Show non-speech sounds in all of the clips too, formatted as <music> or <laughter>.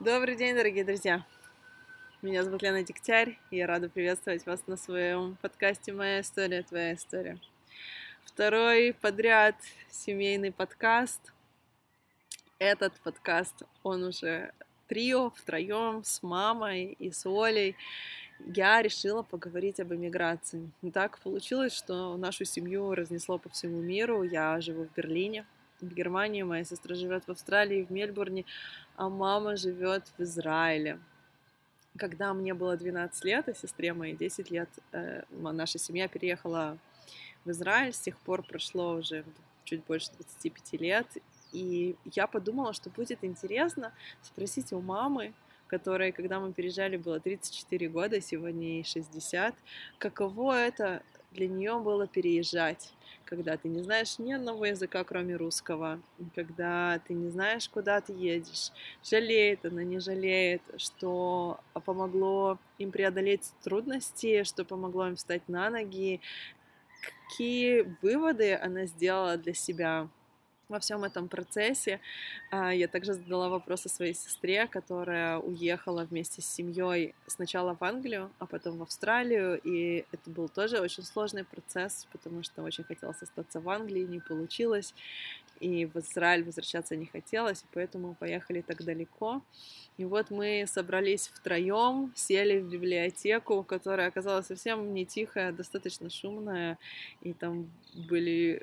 Добрый день, дорогие друзья! Меня зовут Лена Дегтярь, и я рада приветствовать вас на своем подкасте «Моя история, твоя история». Второй подряд семейный подкаст. Этот подкаст, он уже трио, втроем, с мамой и с Олей. Я решила поговорить об эмиграции. Так получилось, что нашу семью разнесло по всему миру. Я живу в Берлине, в Германии, моя сестра живет в Австралии, в Мельбурне, а мама живет в Израиле. Когда мне было 12 лет, а сестре моей 10 лет, э, наша семья переехала в Израиль. С тех пор прошло уже чуть больше 25 лет. И я подумала, что будет интересно спросить у мамы, которой, когда мы переезжали, было 34 года, сегодня ей 60, каково это для нее было переезжать, когда ты не знаешь ни одного языка, кроме русского, когда ты не знаешь, куда ты едешь, жалеет она, не жалеет, что помогло им преодолеть трудности, что помогло им встать на ноги, какие выводы она сделала для себя во всем этом процессе. А, я также задала вопросы своей сестре, которая уехала вместе с семьей сначала в Англию, а потом в Австралию, и это был тоже очень сложный процесс, потому что очень хотелось остаться в Англии, не получилось, и в Израиль возвращаться не хотелось, поэтому поехали так далеко. И вот мы собрались втроем, сели в библиотеку, которая оказалась совсем не тихая, достаточно шумная, и там были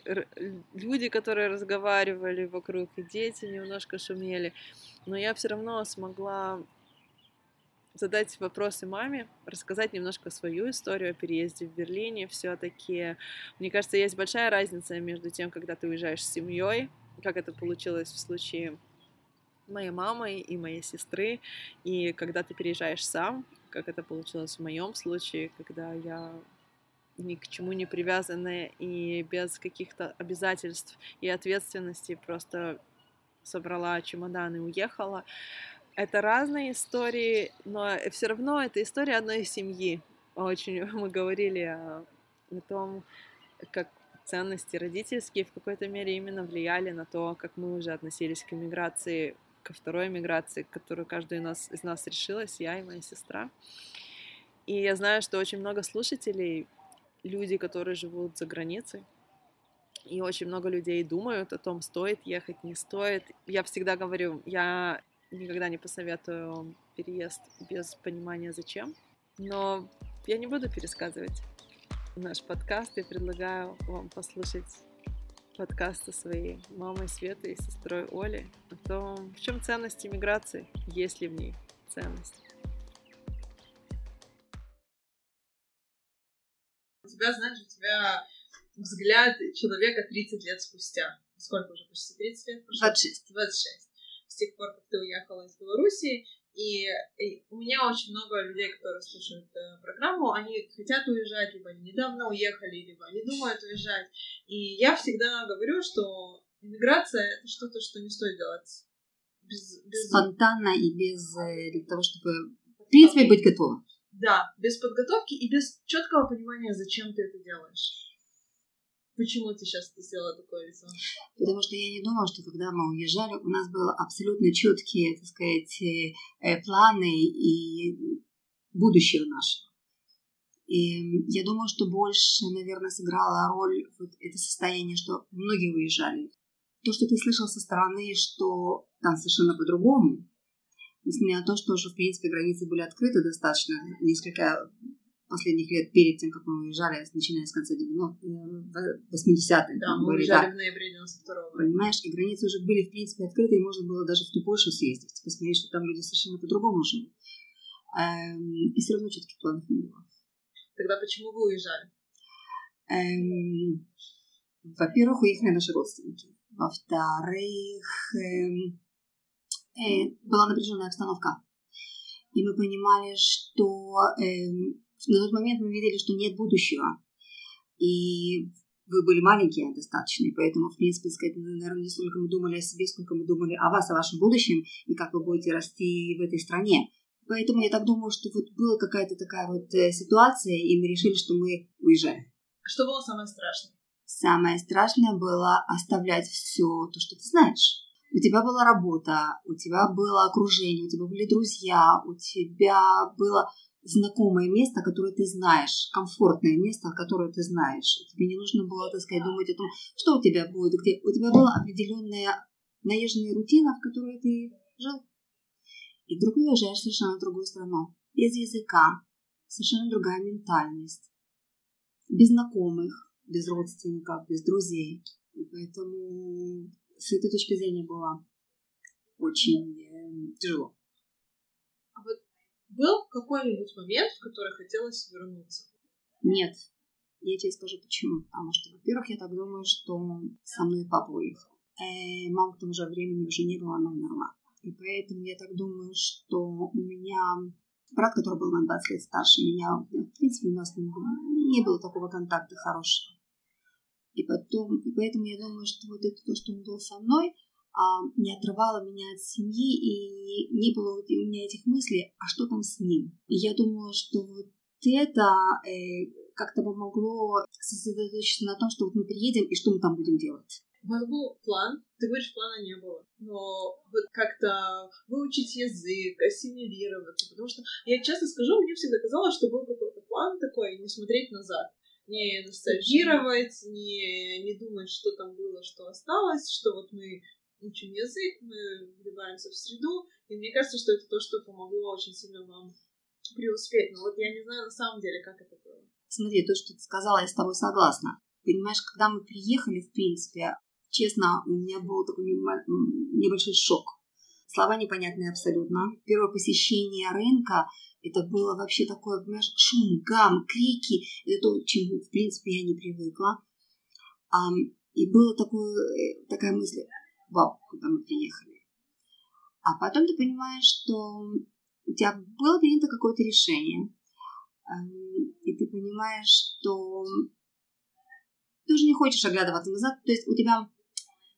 люди, которые разговаривали вокруг, и дети немножко шумели, но я все равно смогла задать вопросы маме, рассказать немножко свою историю о переезде в Берлине. Все-таки, мне кажется, есть большая разница между тем, когда ты уезжаешь с семьей, как это получилось в случае моей мамы и моей сестры, и когда ты переезжаешь сам, как это получилось в моем случае, когда я ни к чему не привязанная и без каких-то обязательств и ответственности просто собрала чемодан и уехала. Это разные истории, но все равно это история одной семьи. Очень <laughs> мы говорили о, о том, как ценности родительские в какой-то мере именно влияли на то, как мы уже относились к иммиграции, ко второй иммиграции, которую каждый из нас, из нас решилась, я и моя сестра. И я знаю, что очень много слушателей, люди, которые живут за границей, и очень много людей думают о том, стоит ехать, не стоит. Я всегда говорю, я никогда не посоветую переезд без понимания зачем, но я не буду пересказывать наш подкаст и предлагаю вам послушать подкасты своей мамой Светы и сестрой Оли о том, в чем ценность иммиграции, есть ли в ней ценность. У тебя, знаешь, у тебя взгляд человека 30 лет спустя. Сколько уже? Почти 30 лет прошло? 26. 26. С тех пор, как ты уехала из Беларуси, и, и у меня очень много людей, которые слушают э, программу, они хотят уезжать, либо они недавно уехали, либо они думают уезжать. И я всегда говорю, что иммиграция — это что-то, что не стоит делать без, без... спонтанно и без э, для того, чтобы в принципе быть готовым. Да, без подготовки и без четкого понимания, зачем ты это делаешь. Почему ты сейчас сделала такое лицо? Потому что я не думала, что когда мы уезжали, у нас были абсолютно четкие, так сказать, э, э, планы и будущее наше. И я думаю, что больше, наверное, сыграла роль вот это состояние, что многие уезжали. То, что ты слышал со стороны, что там совершенно по-другому, несмотря на то, что уже, в принципе, границы были открыты достаточно несколько последних лет перед тем, как мы уезжали, начиная с конца 80-х. Э, да, мы уезжали да. в ноябре 92-го. Понимаешь, и границы уже были, в принципе, открыты, и можно было даже в ту Польшу съездить, посмотреть, что там люди совершенно по-другому живут. Эм, и все равно четких планов не было. Тогда почему вы уезжали? Эм, во-первых, уехали наши родственники. Во-вторых, эм, э, была напряженная обстановка. И мы понимали, что эм, на тот момент мы видели, что нет будущего. И вы были маленькие достаточно, поэтому, в принципе, сказать, наверное, не столько мы думали о себе, сколько мы думали о вас, о вашем будущем, и как вы будете расти в этой стране. Поэтому я так думаю, что вот была какая-то такая вот э, ситуация, и мы решили, что мы уезжаем. А что было самое страшное? Самое страшное было оставлять все то, что ты знаешь. У тебя была работа, у тебя было окружение, у тебя были друзья, у тебя было знакомое место, которое ты знаешь, комфортное место, которое ты знаешь. Тебе не нужно было, так сказать, думать о том, что у тебя будет, где. У тебя была определенная наезженная рутина, в которой ты жил. И вдруг уезжаешь совершенно другую страну. Без языка, совершенно другая ментальность. Без знакомых, без родственников, без друзей. И поэтому с этой точки зрения было очень э, тяжело. А вот был какой-нибудь момент, в который хотелось вернуться? Нет. Я тебе скажу почему. Потому что, во-первых, я так думаю, что со мной папа уехал. Э, мама к тому же времени уже не было, она умерла. И поэтому я так думаю, что у меня брат, который был на 20 лет старше меня, в принципе, у нас не было такого контакта хорошего. И потом, и поэтому я думаю, что вот это то, что он был со мной, не отрывало меня от семьи, и не было у меня этих мыслей, а что там с ним. И я думала, что вот это э, как-то помогло сосредоточиться на том, что вот мы приедем и что мы там будем делать. У вас был план, ты говоришь, плана не было, но вот как-то выучить язык, ассимилироваться, потому что я честно скажу, мне всегда казалось, что был какой-то план такой, не смотреть назад не ностальгировать, не, не думать, что там было, что осталось, что вот мы учим язык, мы вливаемся в среду, и мне кажется, что это то, что помогло очень сильно вам преуспеть. Но вот я не знаю на самом деле, как это было. Смотри, то, что ты сказала, я с тобой согласна. Понимаешь, когда мы приехали, в принципе, честно, у меня был такой небольшой шок. Слова непонятные абсолютно. Первое посещение рынка, это было вообще такое, понимаешь, шум, гам, крики. Это то, к чему, в принципе, я не привыкла. И было такое, э, такая мысль, вау, когда мы приехали. А потом ты понимаешь, что у тебя было принято какое-то решение. И ты понимаешь, что ты уже не хочешь оглядываться назад. То есть у тебя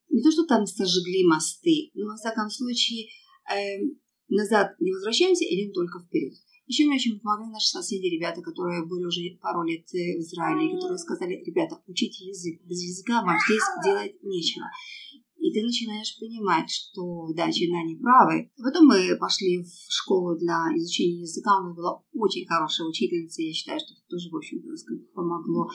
не то, что там сожгли мосты, но, во всяком случае, назад не возвращаемся, идем только вперед. Еще мне очень помогли наши соседи, ребята, которые были уже пару лет э, в Израиле, которые сказали, ребята, учите язык. Без языка вам здесь делать нечего. И ты начинаешь понимать, что да, не правы. Потом мы пошли в школу для изучения языка. У нас была очень хорошая учительница. Я считаю, что это тоже, в общем-то, помогло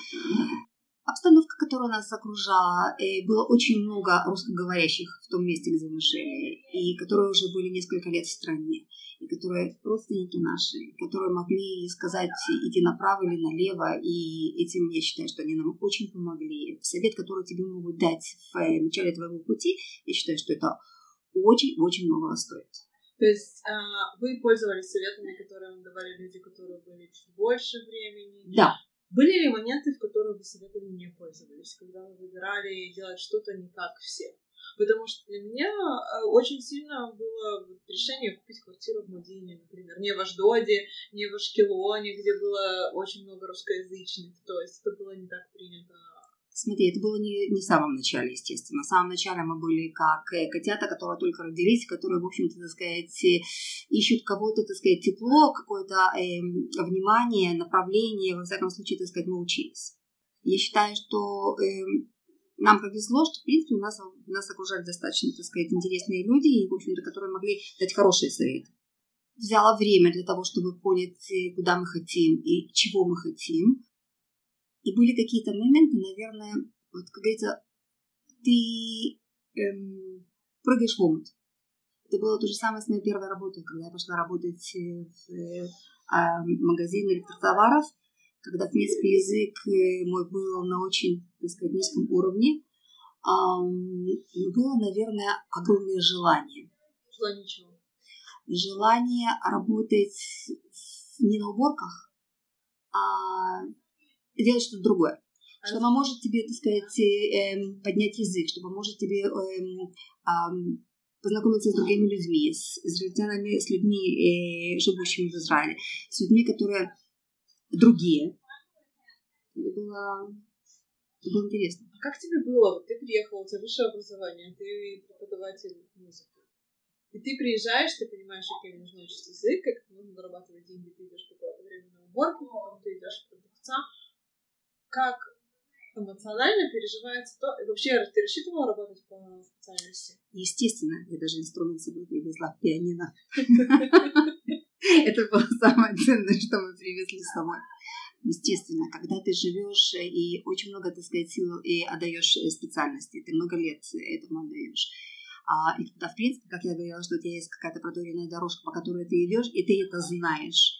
обстановка, которая нас окружала, и было очень много русскоговорящих в том месте, где мы жили, и которые уже были несколько лет в стране и которые родственники наши, которые могли сказать идти направо или налево, и этим я считаю, что они нам очень помогли. Совет, который тебе могут дать в э, начале твоего пути, я считаю, что это очень-очень много стоит. То есть э, вы пользовались советами, которые вам давали люди, которые были чуть больше времени? Да. Были ли моменты, в которых вы советами не пользовались, когда вы выбирали делать что-то не как все? Потому что для меня э, очень сильно было решение купить квартиру в Мадине, например, не в Аждоде, не в Ашкелоне, где было очень много русскоязычных, то есть это было не так принято Смотри, это было не, не в самом начале, естественно. В самом начале мы были как э, котята, которые только родились, которые, в общем-то, так сказать, э, ищут кого-то, так сказать, тепло, какое-то э, внимание, направление. Во всяком случае, так сказать, мы учились. Я считаю, что э, нам повезло, что, в принципе, у нас, нас окружали достаточно, так сказать, интересные люди, и, в общем-то, которые могли дать хорошие советы. Взяла время для того, чтобы понять, э, куда мы хотим и чего мы хотим. И были какие-то моменты, наверное, вот, как говорится, ты эм, прыгаешь в омут. Это было то же самое с моей первой работой, когда я пошла работать в э, э, магазин электротоваров – когда, в принципе, язык э, мой был на очень, так сказать, низком уровне, было, наверное, огромное желание. Желание чего? Желание работать не на уборках, а делать что-то другое. А что поможет тебе, так сказать, эм, поднять язык, что поможет тебе эм, познакомиться с другими людьми, с израильтянами, с людьми, э, живущими в Израиле, с людьми, которые другие. Это было, это было интересно. А как тебе было? Ты приехала, у тебя высшее образование, ты преподаватель музыки. И ты приезжаешь, ты понимаешь, каким нужно учить язык, как нужно зарабатывать деньги, ты идешь какое-то время на уборку, потом ты идешь в продавца. Как эмоционально переживается то... Вообще, ты рассчитывала работать по специальности? Естественно, я даже инструмент с собой привезла, пианино. <laughs> Это было самое ценное, что мы привезли с собой. Естественно, когда ты живешь и очень много, так сказать, сил и отдаешь специальности, ты много лет этому отдаешь. А, и когда, в принципе, как я говорила, что у тебя есть какая-то продоренная дорожка, по которой ты идешь, и ты это знаешь,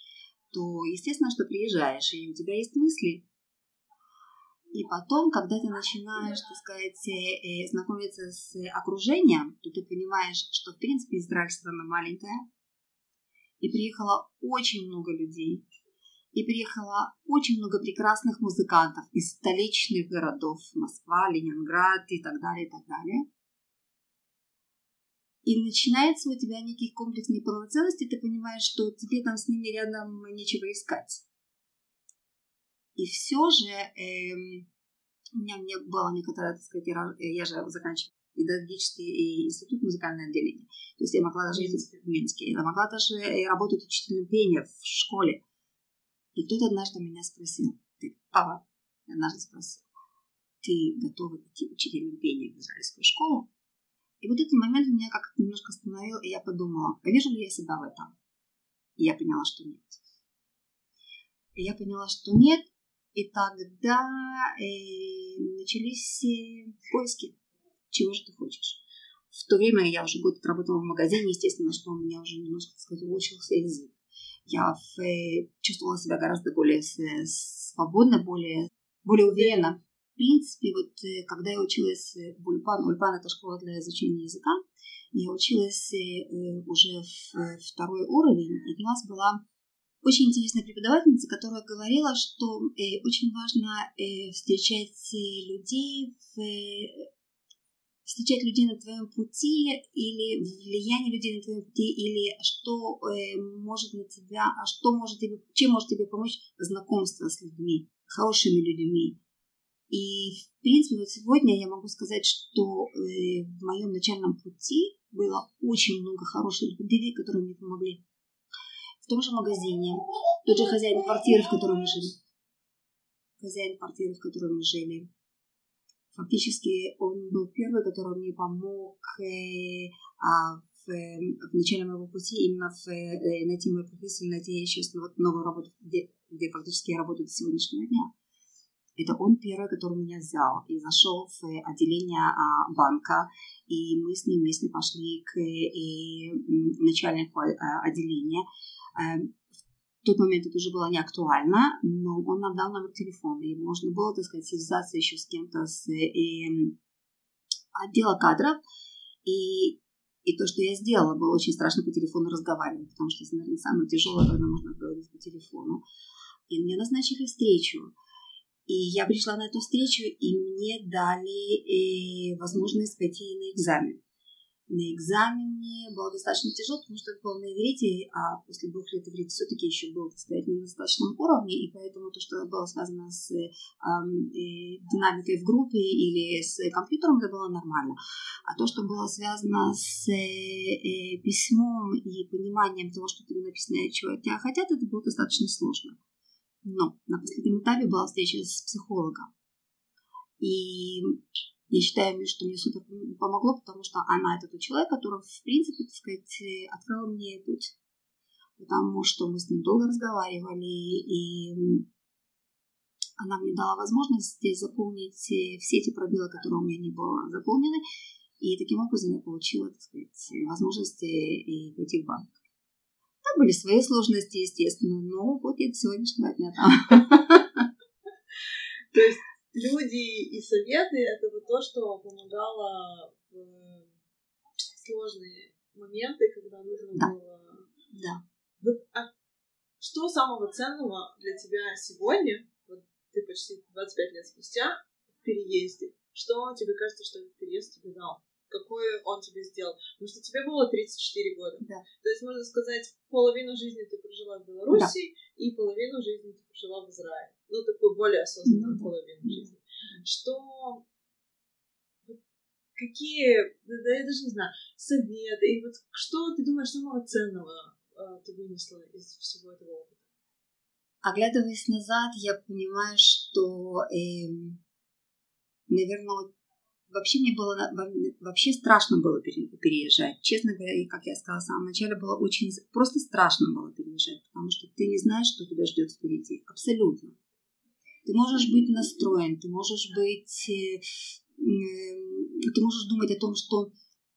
то, естественно, что приезжаешь, и у тебя есть мысли. И потом, когда ты начинаешь, так сказать, э, знакомиться с окружением, то ты понимаешь, что, в принципе, Израиль страна маленькая, и приехало очень много людей, и приехало очень много прекрасных музыкантов из столичных городов, Москва, Ленинград и так далее, и так далее. И начинается у тебя некий комплекс неполноценности, ты понимаешь, что тебе там с ними рядом нечего искать. И все же эм, у меня не было некоторое, так сказать, я же заканчивала педагогический институт музыкальное отделение. То есть я могла даже Минске. в Минске. Я могла даже работать учителем пения в школе. И кто-то однажды меня спросил, ты, папа, однажды спросил, ты готова идти учителем пения в израильскую школу? И вот этот момент меня как-то немножко остановил, и я подумала, а вижу ли я себя в этом? И я поняла, что нет. И я поняла, что нет, и тогда э, начались э, поиски, чего же ты хочешь. В то время я уже год работала в магазине, естественно, что у меня уже немножко, так сказать, улучшился язык. Я э, чувствовала себя гораздо более свободно, более, более уверенно в принципе, вот э, когда я училась в Ульпан, Ульпан это школа для изучения языка, я училась э, уже в второй уровень, и у нас была очень интересная преподавательница, которая говорила, что э, очень важно встречать людей в встречать людей на твоем пути или влияние людей на твоем пути или что э, может на тебя, а что может тебе, чем может тебе помочь знакомство с людьми, хорошими людьми, и, в принципе, вот сегодня я могу сказать, что э, в моем начальном пути было очень много хороших людей, которые мне помогли. В том же магазине, тот же хозяин квартиры, в которой мы жили. Хозяин квартиры, в которой мы жили. Фактически он был первый, который мне помог э, а в, в начале моего пути именно в, э, найти мою профессию, найти сейчас вот новую работу, где, где фактически я работаю до сегодняшнего дня. Это он первый, который меня взял и зашел в отделение а, банка, и мы с ним вместе пошли к и начальнику а, отделения. Эм, в тот момент это уже было не актуально, но он нам дал номер телефона, и можно было, так сказать, связаться еще с кем-то с и, отдела кадров. И, и то, что я сделала, было очень страшно по телефону разговаривать, потому что, наверное, самое тяжелое, когда можно говорить по телефону. И мне назначили встречу. И я пришла на эту встречу, и мне дали э, возможность пойти на экзамен. На экзамене было достаточно тяжело, потому что это было на иврите, а после двух лет иврит все-таки еще был, так сказать, на достаточном уровне, и поэтому то, что было связано с э, э, динамикой в группе или с компьютером, это было нормально. А то, что было связано с э, э, письмом и пониманием того, что тебе написано, чего от тебя хотят, это было достаточно сложно. Но на последнем этапе была встреча с психологом. И я считаю, что мне супер помогло, потому что она это тот человек, который, в принципе, так сказать, открыл мне путь. Потому что мы с ним долго разговаривали, и она мне дала возможность заполнить все эти пробелы, которые у меня не было заполнены. И таким образом я получила, так сказать, возможность и пойти в банк. Там были свои сложности, естественно, но вот я до сегодняшнего дня там. То есть люди и советы — это вот то, что помогало в сложные моменты, когда нужно да. было... Да. Вот, а что самого ценного для тебя сегодня, вот ты почти 25 лет спустя, в переезде, что тебе кажется, что этот переезд тебе дал? какой он тебе сделал. Потому что тебе было 34 года. Да. То есть, можно сказать, половину жизни ты прожила в Беларуси, да. и половину жизни ты прожила в Израиле. Ну, такую более осознанную ну, половину жизни. Что какие, да я даже не знаю, советы, и вот что ты думаешь самого ценного э, ты вынесла из всего этого опыта? Оглядываясь назад, я понимаю, что э, наверное, вообще мне было вообще страшно было переезжать. Честно говоря, и как я сказала в самом начале, было очень просто страшно было переезжать, потому что ты не знаешь, что тебя ждет впереди. Абсолютно. Ты можешь быть настроен, ты можешь быть, э, ты можешь думать о том, что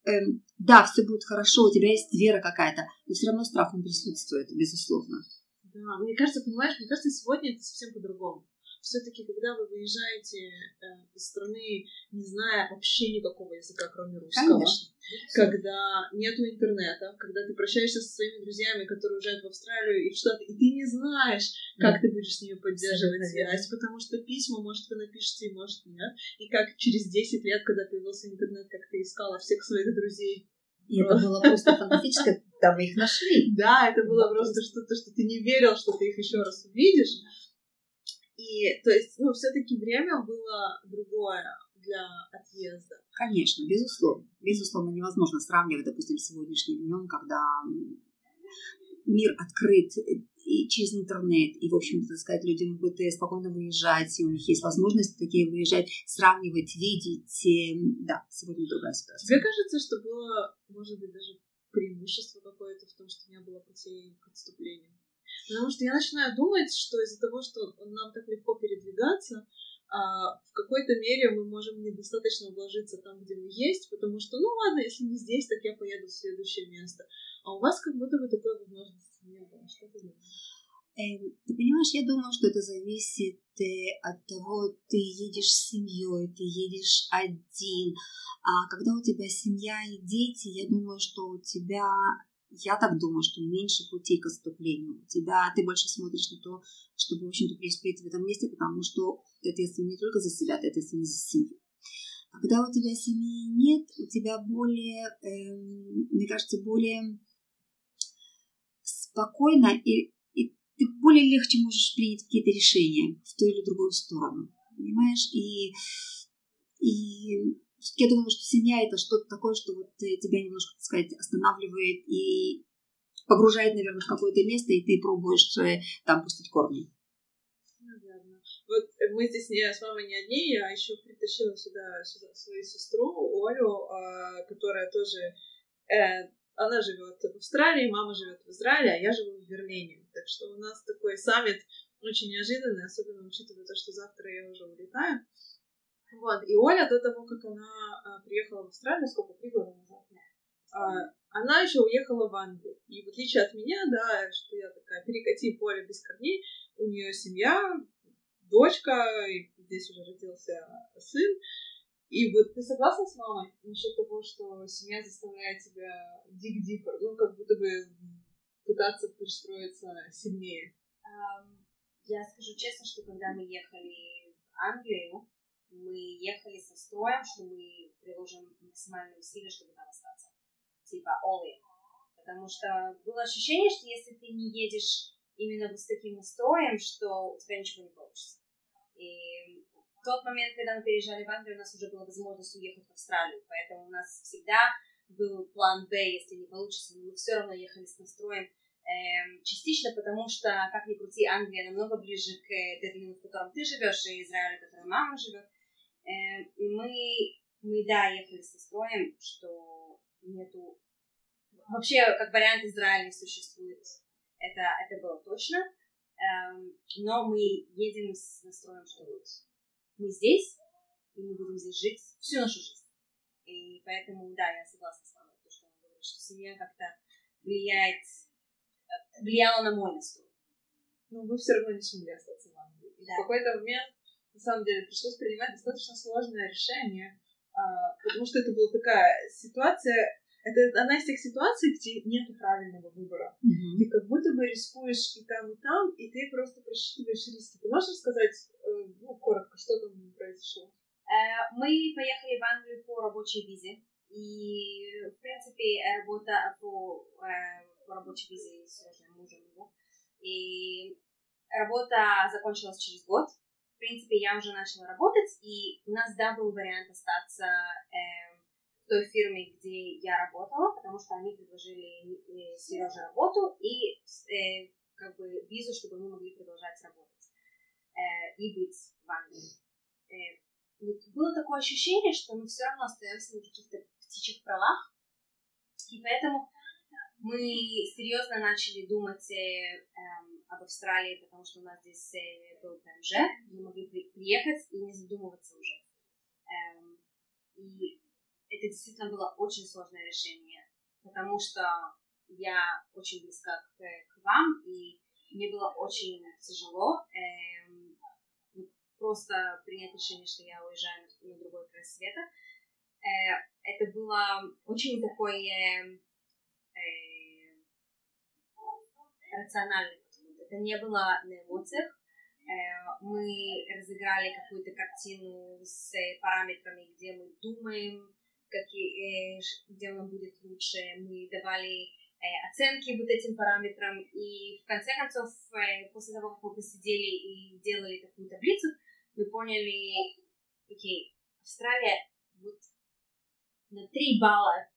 э, да, все будет хорошо, у тебя есть вера какая-то, но все равно страх он присутствует, безусловно. Да, мне кажется, понимаешь, мне кажется, сегодня это совсем по-другому все-таки, когда вы выезжаете э, из страны, не зная вообще никакого языка, кроме русского, Конечно. когда нету интернета, когда ты прощаешься со своими друзьями, которые уезжают в Австралию и в Штаты, и ты не знаешь, как да. ты будешь с ними поддерживать связь, потому что письма, может, вы напишете, может, нет. И как через 10 лет, когда появился интернет, как ты искала всех своих друзей и это было просто фантастическое, там мы их нашли. Да, это было просто что-то, что ты не верил, что ты их еще раз увидишь. И, то есть, ну, все-таки время было другое для отъезда. Конечно, безусловно. Безусловно, невозможно сравнивать, допустим, с сегодняшним днем, когда мир открыт и через интернет, и, в общем-то, так сказать, люди могут спокойно выезжать, и у них есть возможности такие выезжать, сравнивать, видеть. Да, сегодня другая ситуация. Тебе кажется, что было, может быть, даже преимущество какое-то в том, что не было путей к отступлению? Потому что я начинаю думать, что из-за того, что нам так легко передвигаться, а в какой-то мере мы можем недостаточно вложиться там, где мы есть, потому что, ну ладно, если не здесь, так я поеду в следующее место. А у вас как будто бы такой возможности не было. Что ты думаешь? Эм, ты понимаешь, я думаю, что это зависит э, от того, ты едешь с семьей, ты едешь один. А когда у тебя семья и дети, я думаю, что у тебя я так думаю, что меньше путей к отступлению. У тебя, ты больше смотришь на то, чтобы, в общем-то, преуспеть в этом месте, потому что ты ответственен не только за себя, ты ответственен за семью. А когда у тебя семьи нет, у тебя более, эм, мне кажется, более спокойно и, и ты более легче можешь принять какие-то решения в ту или другую сторону. Понимаешь? И, и я думаю, что семья это что-то такое, что вот э, тебя немножко, так сказать, останавливает и погружает, наверное, в какое-то место, и ты пробуешь э, там пустить корни. Наверное. Вот мы здесь не с мамой не одни, я еще притащила сюда, сюда свою сестру Олю, а, которая тоже э, она живет в Австралии, мама живет в Израиле, а я живу в Берлине. Так что у нас такой саммит очень неожиданный, особенно учитывая то, что завтра я уже улетаю. Вот. И Оля до того, как она а, приехала в Австралию, сколько, три года назад, а, она еще уехала в Англию. И в отличие от меня, да, что я такая, перекати поле без корней, у нее семья, дочка, и здесь уже родился сын. И вот ты согласна с мамой насчет того, что семья заставляет тебя dig deeper, ну, как будто бы пытаться пристроиться сильнее? Я скажу честно, что когда мы ехали в Англию, мы ехали со строем, что мы приложим максимальные усилия, чтобы там остаться. Типа all in. Потому что было ощущение, что если ты не едешь именно вот с таким настроем, что у тебя ничего не получится. И в тот момент, когда мы переезжали в Англию, у нас уже была возможность уехать в Австралию, поэтому у нас всегда был план Б, если не получится, но мы все равно ехали с настроем эм, частично потому, что, как ни крути, Англия намного ближе к Берлину, в котором ты живешь, и Израилю, в котором мама живет. Э, и мы, мы, да, ехали со строем, что нету... Вообще, как вариант, Израиль не существует. Это, это было точно. Эм, но мы едем с настроем, что вот мы здесь, и мы будем здесь жить всю нашу жизнь. И поэтому, да, я согласна с вами, то, что она говорит, что семья как-то влияет, э, влияла на мой настрой. Но вы все равно не смогли остаться в Англии. Да. В какой-то момент на самом деле пришлось принимать достаточно сложное решение, а, потому что это была такая ситуация, это одна из тех ситуаций, где нет правильного выбора. Mm-hmm. Ты как будто бы рискуешь и там, и там, и ты просто просчитываешь риски. Ты можешь сказать, э, ну, коротко, что там произошло? Э, мы поехали в Англию по рабочей визе. И, в принципе, работа по, э, по рабочей визе с мужем его. И работа закончилась через год в принципе, я уже начала работать, и у нас, да, был вариант остаться э, в той фирме, где я работала, потому что они предложили э, Сереже работу и э, как бы визу, чтобы мы могли продолжать работать э, и быть в Англии. Э, было такое ощущение, что мы все равно остаемся на каких-то птичьих правах, и поэтому мы серьезно начали думать э, эм, об Австралии, потому что у нас здесь э, был ПМЖ, мы могли при, приехать и не задумываться уже. Эм, и это действительно было очень сложное решение, потому что я очень близка к, к вам, и мне было очень тяжело эм, просто принять решение, что я уезжаю на, на другой край света. Э, это было очень такое э, рациональный подход. Это не было на эмоциях. Э, мы разыграли какую-то картину с параметрами, где мы думаем, какие, э, где нам будет лучше. Мы давали э, оценки вот этим параметрам. И в конце концов, э, после того, как мы посидели и делали такую таблицу, мы поняли, окей, Австралия вот на 3 балла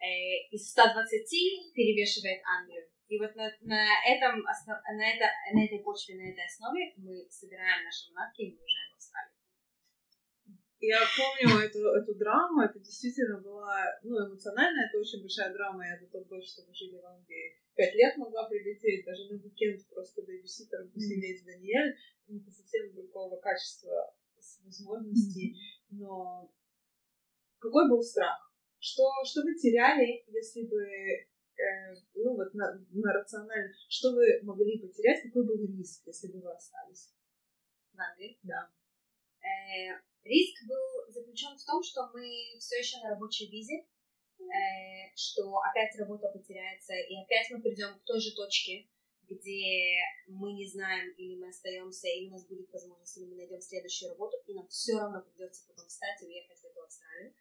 э, из 120 перевешивает Англию. И вот на, на, этом, на, это, на этой почве, на этой основе мы собираем наши манатки и мы уезжаем в Австралию. Я помню эту, эту драму, это действительно была, ну, эмоционально, это очень большая драма. Я за тот год, что мы жили в Англии, пять лет могла прилететь, даже на уикенд просто бэбиситером посидеть с Даниэль. Ну, это совсем другого качества возможностей. Но какой был страх? Что, что вы теряли, если бы, ну вот на, на рационально, что вы могли потерять, какой был риск, если бы вы остались? В Англии? Да. Э, риск был заключен в том, что мы все еще на рабочей визе, э, что опять работа потеряется, и опять мы придем к той же точке, где мы не знаем, или мы остаемся, или у нас будет возможность, или мы найдем следующую работу, и нам все равно придется потом встать и уехать в эту Австралию.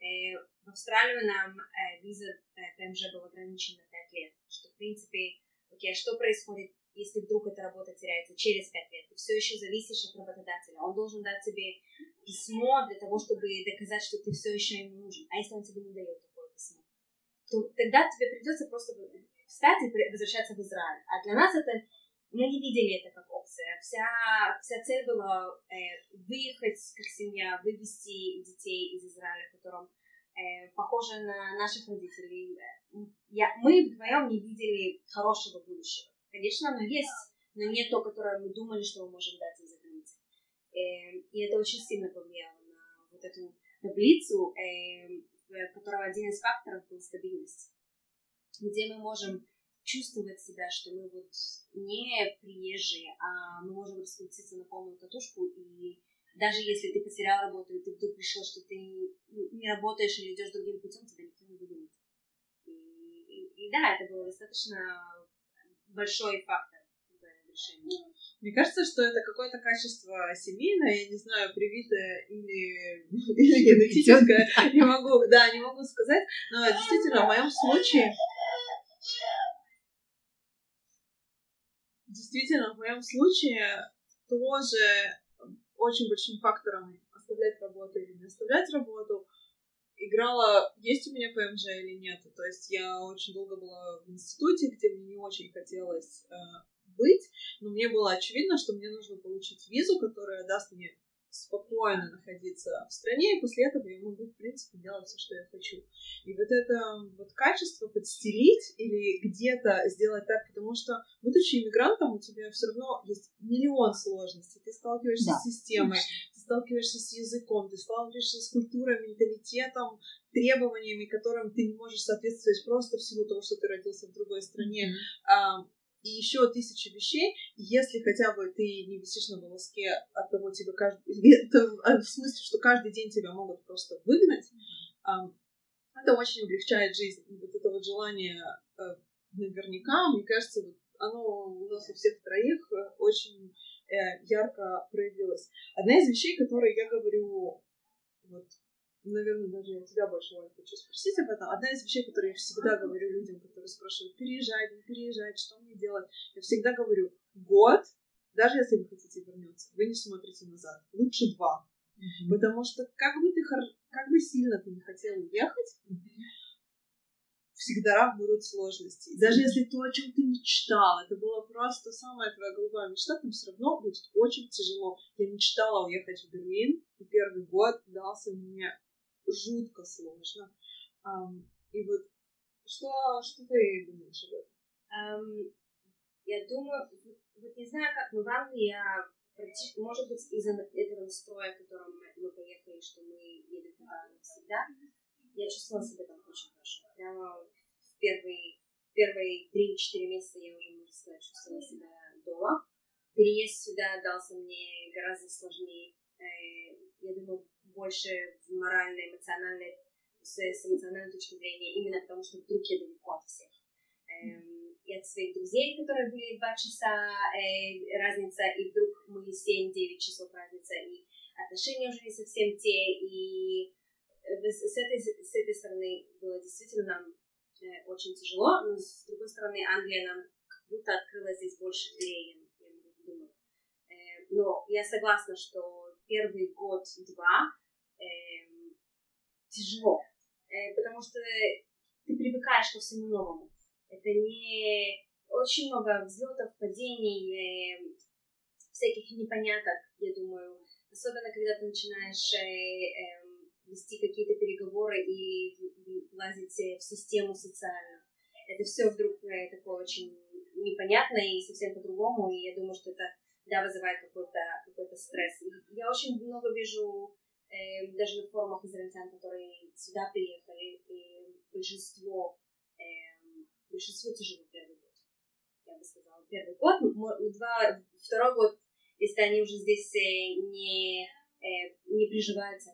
Э, в Австралию нам э, виза э, ПМЖ была ограничена на 5 лет, что, в принципе, окей, а что происходит, если вдруг эта работа теряется через 5 лет? Ты все еще зависишь от работодателя. Он должен дать тебе письмо для того, чтобы доказать, что ты все еще ему нужен. А если он тебе не дает такое письмо, то тогда тебе придется просто встать и возвращаться в Израиль. А для нас это мы не видели это как опция. Вся, вся цель была э, выехать как семья, вывести детей из Израиля, в котором э, похожи на наших родителей. Я, мы вдвоем не видели хорошего будущего. Конечно, оно есть, но не то, которое мы думали, что мы можем дать из-за границы. Э, и это очень сильно повлияло на вот эту таблицу, э, в которой один из факторов был стабильность. Где мы можем чувствовать себя, что мы вот не приезжие, а мы можем раскрутиться на полную катушку, и даже если ты потерял работу, и ты вдруг решил, что ты не работаешь или идешь другим путем, тебя никто не выгонит. И, и, и да, это был достаточно большой фактор в решении. Мне кажется, что это какое-то качество семейное, я не знаю, привитое или, <laughs> или генетическое, не могу, да, не могу сказать, но действительно в моем случае действительно, в моем случае тоже очень большим фактором оставлять работу или не оставлять работу играла, есть у меня ПМЖ или нет. То есть я очень долго была в институте, где мне не очень хотелось э, быть, но мне было очевидно, что мне нужно получить визу, которая даст мне спокойно находиться в стране, и после этого я могу, в принципе, делать все, что я хочу. И вот это вот качество подстелить или где-то сделать так, потому что, будучи иммигрантом, у тебя все равно есть миллион сложностей. Ты сталкиваешься да. с системой, ты сталкиваешься с языком, ты сталкиваешься с культурой, менталитетом, требованиями, которым ты не можешь соответствовать просто в силу того, что ты родился в другой стране. Mm-hmm и еще тысячи вещей, если хотя бы ты не висишь на волоске от того, тебе каждый... <laughs> А, в смысле, что каждый день тебя могут просто выгнать, это очень облегчает жизнь. И вот это вот желание э, наверняка, мне кажется, вот оно у нас у всех троих э, очень э, ярко проявилось. Одна из вещей, которые я говорю наверное, даже я тебя больше Оля, хочу спросить об этом. Одна из вещей, которые я всегда говорю людям, которые спрашивают, переезжать, не переезжать, что мне делать, я всегда говорю, год, даже если вы хотите вернуться, вы не смотрите назад. Лучше два. Mm-hmm. Потому что как бы ты как бы сильно ты не хотел уехать, mm-hmm. всегда будут сложности. И даже если то, о чем ты мечтал, это была просто самая твоя голубая мечта, там все равно будет очень тяжело. Я мечтала уехать в Берлин, и первый год дался мне жутко сложно. И вот что, что ты думаешь об этом? Um, я думаю, вот не знаю, как, но в Англии я практически, может быть, из-за этого настроя, в котором мы, мы поехали, что мы едем туда навсегда, я чувствовала себя там очень хорошо. Прямо в первые, первые 3-4 месяца я уже, можно сказать, чувствовала себя дома. Переезд сюда дался мне гораздо сложнее. Э, я думаю, больше в моральной, эмоциональной, с, с эмоциональной точки зрения, именно потому что вдруг я далеко от всех. Эм, и от своих друзей, которые были два часа э, разница, и вдруг мы 7-9 часов разница, и отношения уже не совсем те, и с этой, с этой стороны было действительно нам э, очень тяжело, но с другой стороны Англия нам как будто открыла здесь больше дверей, я, я думаю. Э, но я согласна, что первый год-два э, тяжело, э, потому что ты привыкаешь ко всему новому. Это не очень много взлетов, падений, э, всяких непоняток, я думаю. Особенно, когда ты начинаешь э, э, вести какие-то переговоры и влазить в систему социальную. Это все вдруг такое очень непонятное и совсем по-другому, и я думаю, что это да, вызывает какой-то какой стресс. Я очень много вижу э, даже на форумах израильтян, которые сюда приехали, и большинство, э, большинство тяжело первый год. Я бы сказала, первый год, два, второй год, если они уже здесь э, не, э, не приживаются,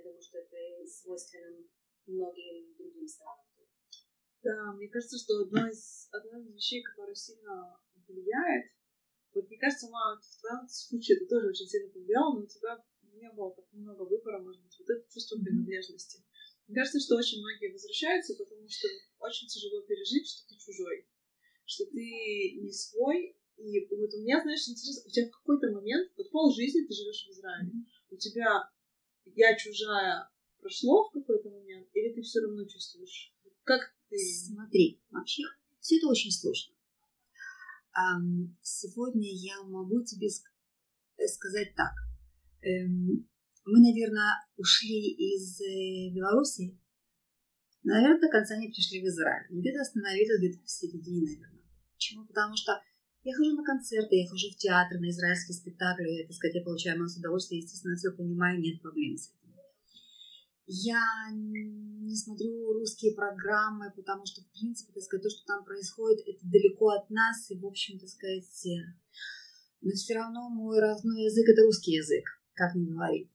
я думаю, что это свойственно многим другим странам. Да, мне кажется, что одна из, одна из вещей, которая сильно влияет, вот мне кажется, мама, в твоем случае это тоже очень сильно повлияло, но у тебя не было так много выбора, может быть, вот это чувство принадлежности. Мне кажется, что очень многие возвращаются, потому что очень тяжело пережить, что ты чужой, что ты не свой. И вот у меня, знаешь, интересно, у тебя в какой-то момент, вот пол жизни ты живешь в Израиле, у тебя я чужая прошло в какой-то момент, или ты все равно чувствуешь? Как ты? Смотри, вообще все это очень сложно. Сегодня я могу тебе э, сказать так. Эм, мы, наверное, ушли из э, Беларуси, наверное, до конца не пришли в Израиль. Где-то остановились где-то в середине, наверное. Почему? Потому что я хожу на концерты, я хожу в театр, на израильские спектакли, так сказать, я получаю массу удовольствия, естественно, все понимаю, нет проблем с этим. Я не смотрю русские программы, потому что, в принципе, так сказать, то, что там происходит, это далеко от нас, и, в общем, так сказать, но все равно мой родной язык – это русский язык, как ни говори.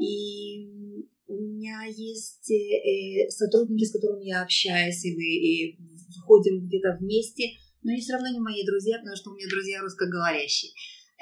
И у меня есть э, сотрудники, с которыми я общаюсь, и мы и входим где-то вместе – но они все равно не мои друзья, потому что у меня друзья русскоговорящие.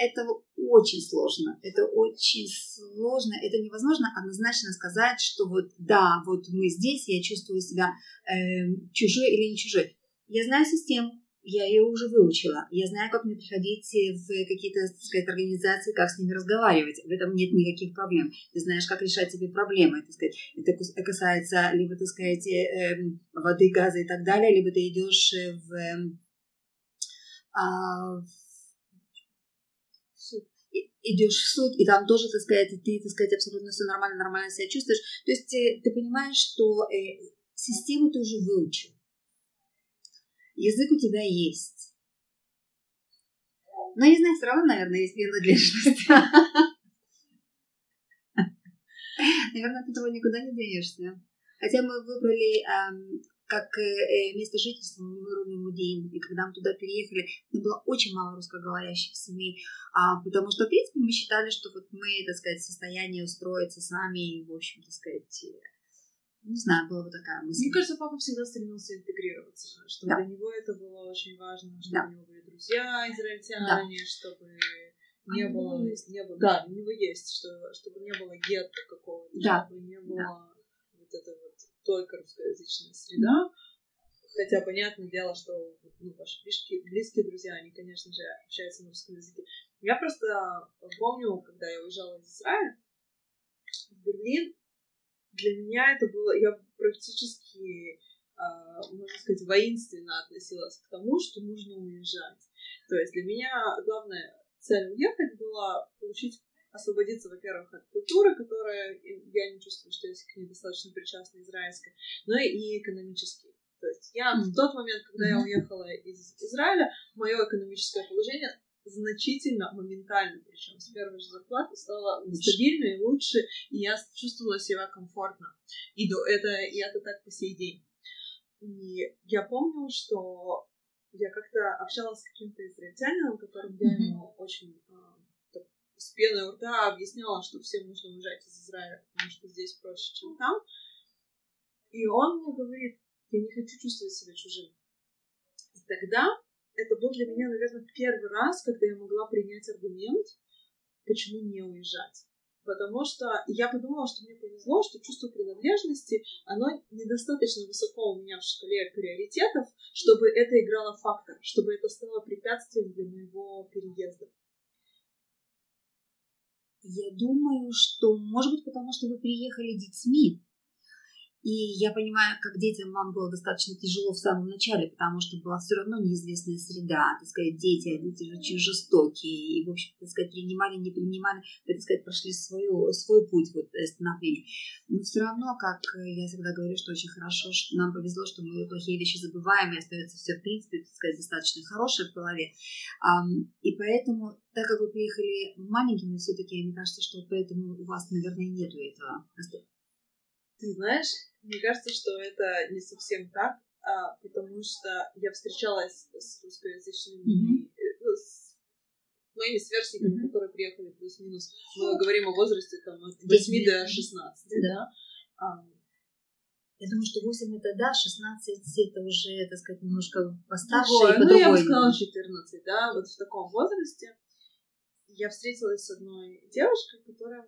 Это очень сложно, это очень сложно, это невозможно однозначно сказать, что вот да, вот мы здесь, я чувствую себя э, чужой или не чужой. Я знаю систему, я ее уже выучила. Я знаю, как мне приходить в какие-то, сказать, организации, как с ними разговаривать. В этом нет никаких проблем. Ты знаешь, как решать себе проблемы. Так сказать. Это касается либо, так сказать, эм, воды, газа и так далее, либо ты идешь в эм, а, идешь в суд, и там тоже, так сказать, ты, так сказать, абсолютно все нормально, нормально себя чувствуешь. То есть э, ты понимаешь, что э, систему ты уже выучил. Язык у тебя есть. Но, не знаю, все равно, наверное, есть принадлежность. <laughs> Наверное, от этого никуда не денешься. Хотя мы выбрали как э, э, место жительства мы выбрали Мудейн. И когда мы туда переехали, там было очень мало русскоговорящих семей, а, потому что, в принципе, мы считали, что вот мы, так сказать, в состоянии устроиться сами, и, в общем, так сказать, э, не знаю, была бы такая мысль. Мне кажется, папа всегда стремился интегрироваться, что да. для него это было очень важно, чтобы да. у него были друзья израильтяне, да. чтобы не а было, не было, да, у него есть, что, чтобы не было гетто какого-то, да. чтобы не было да. вот это вот только русскоязычная среда. Хотя, понятное дело, что ну, ваши близкие, близкие друзья, они, конечно же, общаются на русском языке. Я просто помню, когда я уезжала из Израиля в Берлин, для меня это было, я практически, а, можно сказать, воинственно относилась к тому, что нужно уезжать. То есть для меня главная цель уехать была получить освободиться, во-первых, от культуры, которая я не чувствую, что я к ней достаточно причастна израильской, но и экономически. То есть я mm. в тот момент, когда mm-hmm. я уехала из Израиля, мое экономическое положение значительно, моментально, причем с первой же зарплаты стало стабильнее и лучше, и я чувствовала себя комфортно. И до это, и это так по сей день. И я помню, что я как-то общалась с каким-то израильтянином, которым я ему очень а, с пеной у рта объясняла, что всем нужно уезжать из Израиля, потому что здесь проще, чем там. И он мне говорит, я не хочу чувствовать себя чужим. И тогда это был для меня, наверное, первый раз, когда я могла принять аргумент, почему не уезжать. Потому что я подумала, что мне повезло, что чувство принадлежности, оно недостаточно высоко у меня в шкале приоритетов, чтобы это играло фактор, чтобы это стало препятствием для моего переезда. Я думаю, что, может быть, потому что вы приехали детьми, и я понимаю, как детям вам было достаточно тяжело в самом начале, потому что была все равно неизвестная среда, так сказать, дети, а дети очень жестокие, и, в общем, так сказать, принимали, не принимали, так сказать, прошли свою, свой путь вот, становления. Но все равно, как я всегда говорю, что очень хорошо, что нам повезло, что мы плохие вещи забываем, и остается все, в принципе, так сказать, достаточно хорошее в голове. И поэтому, так как вы приехали маленькими, все-таки, мне кажется, что поэтому у вас, наверное, нету этого ты знаешь, мне кажется, что это не совсем так, а, потому что я встречалась с русскоязычными, mm-hmm. ну, с моими сверстниками, mm-hmm. которые приехали плюс-минус. Мы говорим о возрасте там, от 8 до 16, да? да? А, я думаю, что 8 это да, 16 это уже, так сказать, немножко постарше Другое. и Ну, я бы сказала 14, да, вот в таком возрасте. Я встретилась с одной девушкой, которая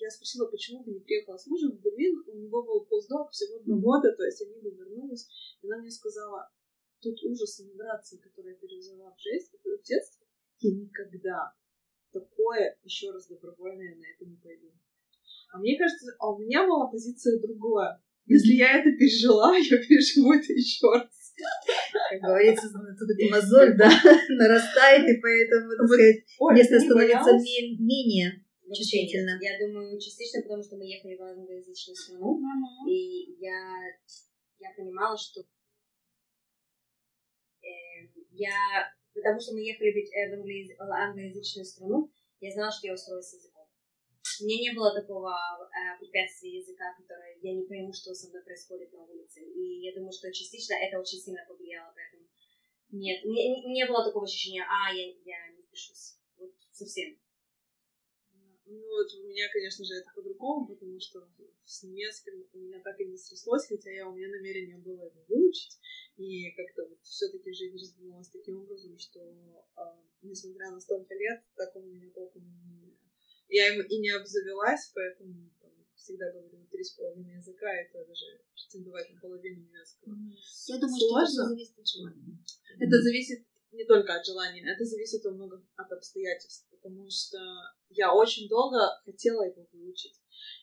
я спросила, почему ты не приехала с мужем в Берлин. У него был постдок всего два года, то есть они бы вернулись. И она мне сказала, тот ужас иммиграции, который я пережила в жизни, в детстве, я никогда такое еще раз добровольно я на это не пойду. А мне кажется, а у меня была позиция другая. Если я это пережила, <laughs> я переживу это еще раз. Как говорится, тут мозоль, <laughs> да, <laughs> нарастает, и поэтому, так сказать, место становится менее чувствительно. Я думаю, частично потому, что мы ехали в англоязычную страну, и я, я понимала, что э, я, потому что мы ехали в, англо- в англоязычную страну, я знала, что я устроюсь с языком. У меня не было такого э, препятствия языка, которое я не пойму, что со мной происходит на улице. И я думаю, что частично это очень сильно повлияло, поэтому нет, не, не было такого ощущения, а, я, я не пишусь. Вот совсем. Ну, вот у меня, конечно же, это по-другому, потому что с немецким у меня так и не срослось, хотя я, у меня намерение было его выучить. И как-то вот все-таки жизнь развернулась таким образом, что, э, несмотря на столько лет, так он у меня толком не... Я им и не обзавелась, поэтому там, всегда говорю три с половиной языка, это даже претендовать на половину немецкого. Я думаю, Сложно. что это зависит от желания. Это зависит не только от желания, это зависит во многом от обстоятельств, потому что я очень долго хотела его выучить.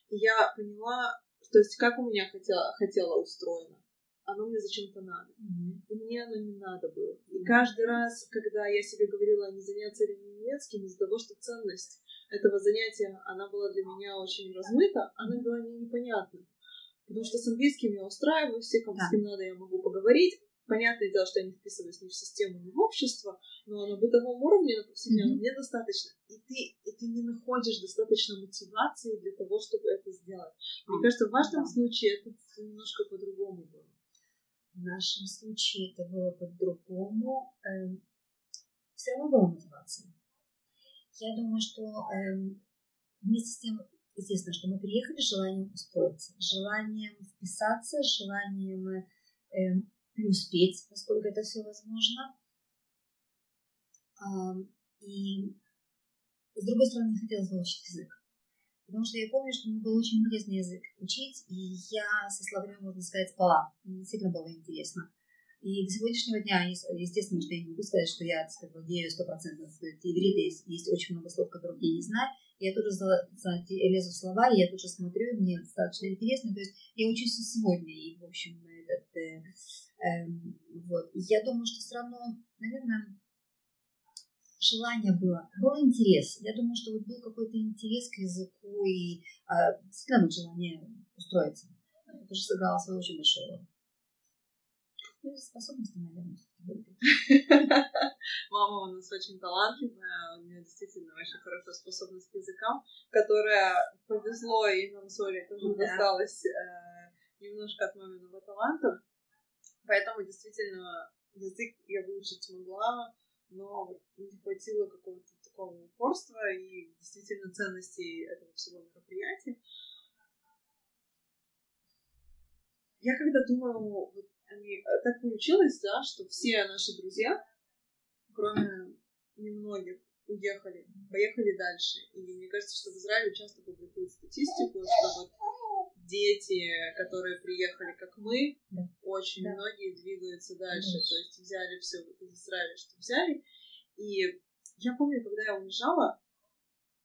И я поняла, то есть как у меня хотела, хотела устроено. Оно мне зачем-то надо. Mm-hmm. И мне оно не надо было. И mm-hmm. каждый раз, когда я себе говорила, не заняться ли немецким, из-за того, что ценность этого занятия, она была для меня очень размыта, она была мне непонятна. Потому что с английским я устраиваюсь, все, кому да. с кем надо, я могу поговорить. Понятное дело, что я не вписываюсь ни в систему, ни в общество, но на бытовом уровне, на повседневном, mm-hmm. мне достаточно. И ты, и ты не находишь достаточно мотивации для того, чтобы это сделать. Мне кажется, в вашем да. случае это немножко по-другому было. В нашем случае это было по-другому. Эм, все равно была мотивация. Я думаю, что эм, вместе с тем, естественно, что мы приехали с желанием устроиться, желанием вписаться, желанием эм, преуспеть, насколько это все возможно. И с другой стороны, не хотелось выучить язык. Потому что я помню, что мне был очень интересный язык учить, и я со словарем, можно сказать, спала. Мне действительно было интересно. И до сегодняшнего дня, естественно, что я не могу сказать, что я, так владею стопроцентно иврита, есть, есть очень много слов, которых я не знаю. Я тоже за, за, лезу в слова, я тоже смотрю, мне достаточно интересно. То есть я учусь и сегодня, и, в общем, этот, э, э, вот. И я думаю, что все равно, наверное, желание было, был интерес. Я думаю, что вот был какой-то интерес к языку и а, всегда было желание устроиться. Это же сыграло свою очень большую роль. Ну, способности, наверное, <laughs> Мама у нас очень талантливая, у нее действительно очень хорошая способность к языкам, которая повезло, и нам с Олей тоже да. досталось э, немножко от маминого таланта. Поэтому действительно язык я выучить могла, но не хватило какого-то такого упорства и действительно ценностей этого всего мероприятия. Я когда думаю, вот э, так получилось, да, что все наши друзья, кроме немногих, уехали, поехали дальше. И мне кажется, что в Израиле часто публикуют статистику, что вот дети, которые приехали, как мы, да. очень да. многие двигаются дальше. Да. То есть взяли все вот из Израиля, что взяли. И я помню, когда я уезжала,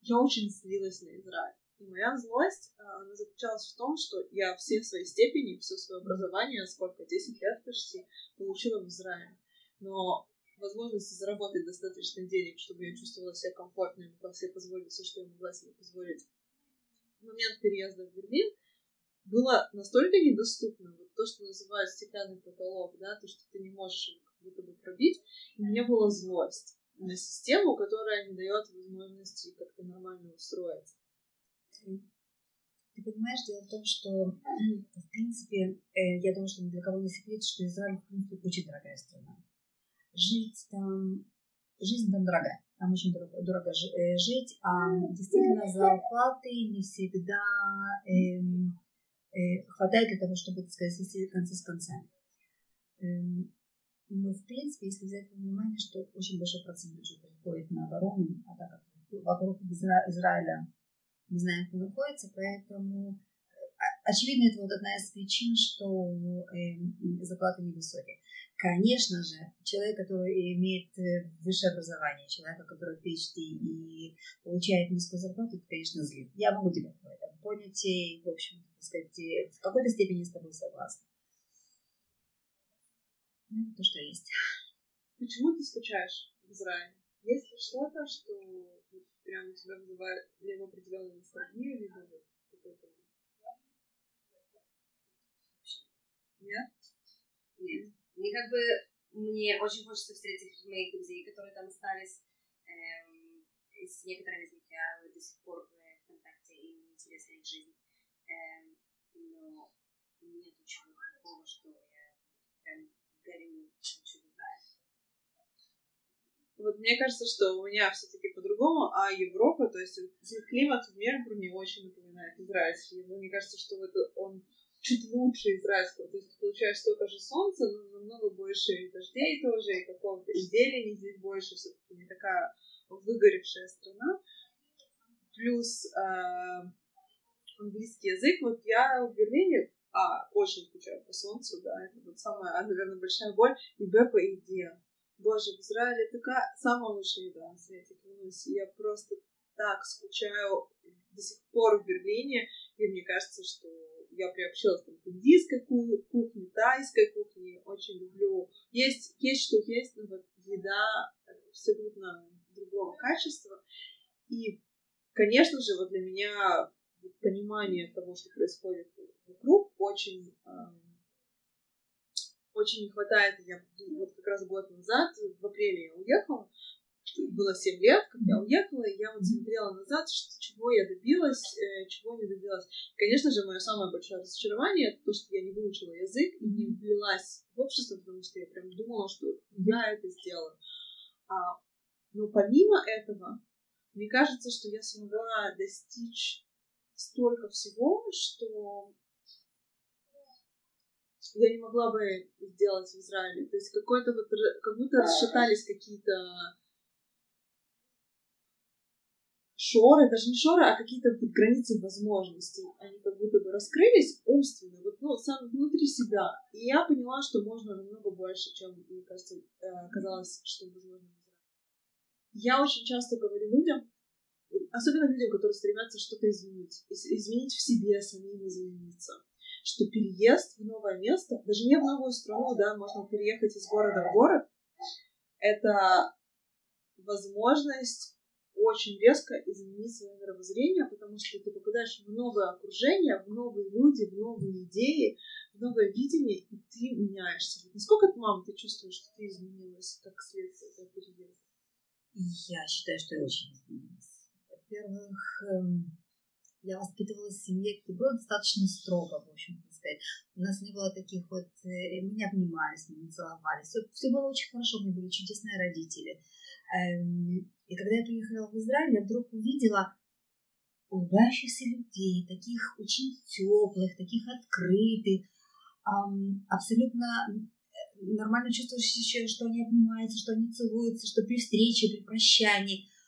я очень злилась на Израиль. И моя злость, а, она заключалась в том, что я все свои степени, все свое образование, сколько, 10 лет почти, получила в Израиле. Но возможности заработать достаточно денег, чтобы я чувствовала себя комфортно и могла себе позволить все, что я могла себе позволить. В момент переезда в Берлин было настолько недоступно, вот то, что называют стеклянный потолок, да, то, что ты не можешь как будто бы пробить, и мне была злость на систему, которая не дает возможности как-то нормально устроиться. Ты понимаешь, дело в том, что, в принципе, э, я думаю, что ни для кого не секрет, что Израиль, в принципе, очень дорогая страна. Жить там, жизнь там дорогая, там очень дорого, дорого э, жить, а действительно зарплаты не всегда эм, хватает для того, чтобы, так сказать, свести концы с концами. Эм, но, в принципе, если взять во внимание, что очень большой процент бюджета уходит на оборону, а так как вокруг Израиля не знаем, кто находится, поэтому э, очевидно, это вот одна из причин, что э, зарплаты невысокие. Конечно же, человек, который имеет э, высшее образование, человек, который PhD и получает низкую зарплату, это, конечно, злит. Я могу тебя в этом понять и, в общем, так сказать, в какой-то степени с тобой согласна. Ну, то, что есть. Почему ты скучаешь в Израиле? Есть ли что-то, что прям у тебя вызывает либо определенную ностальгию, либо вот какой-то... Нет? Нет. Мне как бы... Мне очень хочется встретить моих друзей, которые там остались. Эм, с некоторыми из них я до сих пор в контакте, и мне интересна их жизнь. Эм, но нет ничего такого, что я прям горю, хочу вот мне кажется, что у меня все-таки по-другому, а Европа, то есть климат в Мельбурне очень напоминает израильский. Мне кажется, что вот он чуть лучше израильского. То есть ты получаешь столько же солнца, но намного больше и дождей тоже, и какого-то и зелени здесь больше, все-таки не такая выгоревшая страна. Плюс э, английский язык. Вот я в Берлине а, очень скучаю по солнцу, да, это вот самая, наверное, большая боль, и б по еде. Боже, в Израиле такая самая лучшая еда на свете, клянусь. Я просто так скучаю до сих пор в Берлине, и мне кажется, что я приобщилась там, к индийской кухне, тайской кухне, очень люблю. Есть, есть что есть, но вот еда абсолютно другого качества. И, конечно же, вот для меня понимание того, что происходит вокруг, очень очень не хватает. Я вот как раз год назад, в апреле я уехала, было 7 лет, как я уехала, и я вот смотрела назад, что, чего я добилась, э, чего не добилась. Конечно же, мое самое большое разочарование это то, что я не выучила язык и не влилась в общество, потому что я прям думала, что я это сделаю. А, но помимо этого, мне кажется, что я смогла достичь столько всего, что я не могла бы сделать в Израиле. То есть какой-то вот, как будто расшатались какие-то шоры, даже не шоры, а какие-то вот границы возможностей. Они как будто бы раскрылись умственно, вот, ну, сам внутри себя. И я поняла, что можно намного больше, чем, мне кажется, э, казалось, что возможно. Я очень часто говорю людям, особенно людям, которые стремятся что-то изменить, изменить в себе, самим измениться, что переезд в новое место, даже не в новую страну, да, можно переехать из города в город, это возможность очень резко изменить свое мировоззрение, потому что ты попадаешь в новое окружение, в новые люди, в новые идеи, в новое видение, и ты меняешься. Насколько мама, ты чувствуешь, что ты изменилась как следствие этого переезда? Я считаю, что я очень изменилась. Во-первых, эм, я воспитывалась в семье, где было достаточно строго, в общем, так сказать. У нас не было таких вот... Э, мы не обнимались, мы не целовались. Все, все было очень хорошо, у меня были чудесные родители. Эм, и когда я приехала в Израиль, я вдруг увидела улыбающихся людей, таких очень теплых, таких открытых, абсолютно э, нормально чувствующие, что они обнимаются, что они целуются, что при встрече, при прощании –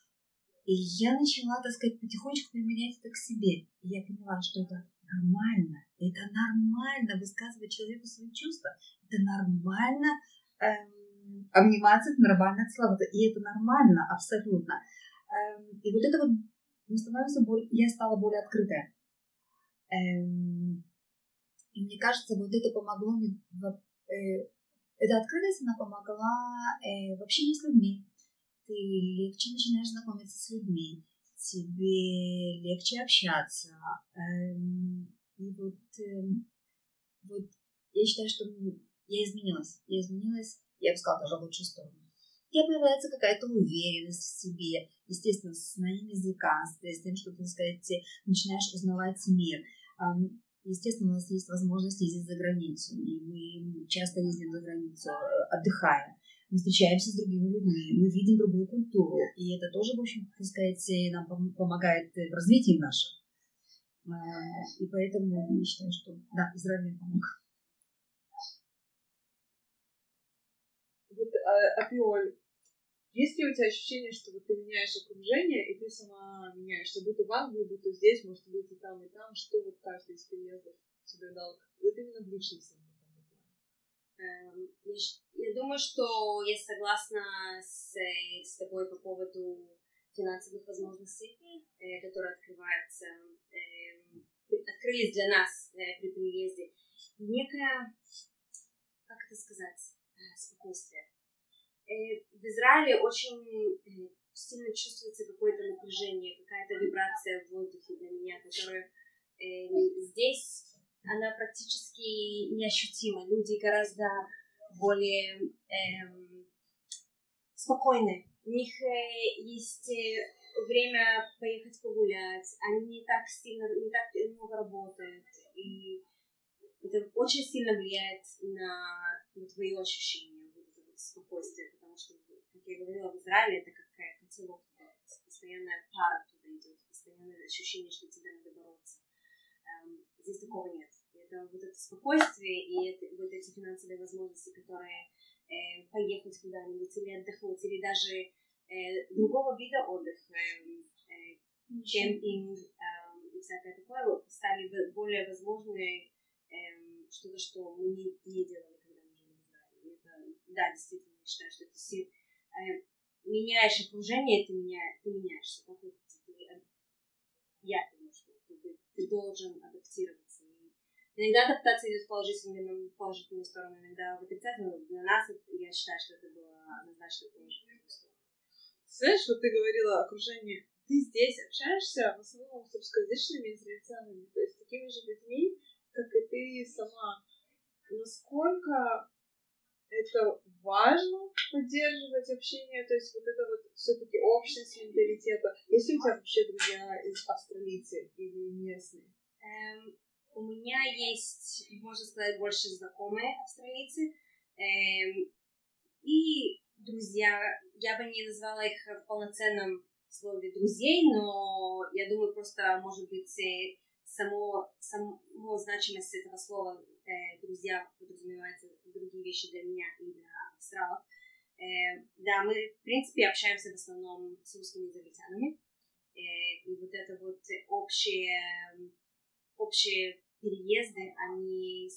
и я начала, так сказать, потихонечку применять это к себе. И я поняла, что это нормально. Это нормально высказывать человеку свои чувства. Это нормально эм, обниматься, это нормально целоваться. И это нормально абсолютно. Эм, и вот это вот мы становимся более, я стала более открытая. Эм, и мне кажется, вот это помогло мне, э, эта открытость, она помогла э, в общении с людьми, ты легче начинаешь знакомиться с людьми, тебе легче общаться. Эм, и вот, вот я считаю, что я изменилась. Я изменилась, я бы сказала, даже в лучшую сторону. И появляется какая-то уверенность в себе, естественно, с знанием языка, с тем, что, так сказать, начинаешь узнавать мир. Естественно, у нас есть возможность ездить за границу, и мы часто ездим за границу, отдыхая мы встречаемся с другими людьми, мы видим другую культуру, и это тоже, в общем, так сказать, нам помогает в развитии нашем. А, и поэтому я считаю, что да, Израиль мне помог. Вот, а, а ты, Оль, есть ли у тебя ощущение, что вот ты меняешь окружение, и ты сама меняешься, будто в Англии, будто здесь, может быть, и там, и там, что вот каждый из переездов тебе дал, вот именно в личностном Эм, я, я думаю, что я согласна с, с тобой по поводу финансовых возможностей, э, которые открываются, эм, открылись для нас э, при приезде. Некое, как это сказать, э, спокойствие. В Израиле очень сильно чувствуется какое-то напряжение, какая-то вибрация в воздухе для меня, которая здесь она практически неощутима. Люди гораздо более эм, спокойны. У них э, есть э, время поехать погулять. Они не так сильно, не так много работают. И это очень сильно влияет на, на твои ощущения, вот это вот спокойствие, что, как я говорила, в Израиле это как котелок, постоянная пара туда идет, постоянное ощущение, что тебе надо бороться. Эм, здесь такого нет это вот это спокойствие и это, вот эти финансовые возможности, которые э, поехать куда-нибудь или отдохнуть, или даже э, другого вида отдыха, э, э, кемпинг э, и всякое такое, стали более возможны э, что-то, что мы не, не делали, когда мы жили в Израиле. Это, да, действительно, я считаю, что ты э, меняешь окружение, ты, меня, ты меняешься. Как ты, я думаю, что ты, ты должен адаптироваться Иногда адаптация идет в положительную, в положительную сторону, иногда в отрицательную. Для нас я считаю, что это было однозначно положительную сторону. Знаешь, вот ты говорила о окружении. Ты здесь общаешься в основном с русскоязычными израильтянами, то есть такими же людьми, как и ты сама. Насколько это важно поддерживать общение, то есть вот это вот все-таки общность менталитета. Есть ли у тебя вообще друзья из австралийцы или местные? Эм, у меня есть, можно сказать, больше знакомые австралийцы эм, и друзья. Я бы не назвала их в полноценном слове друзей, но я думаю, просто, может быть, э, само, само значимость этого слова э, друзья подразумевается другие вещи для меня и для австралов. Э, да, мы, в принципе, общаемся в основном с русскими израильтянами. Э, и вот это вот общие, общие переезды, они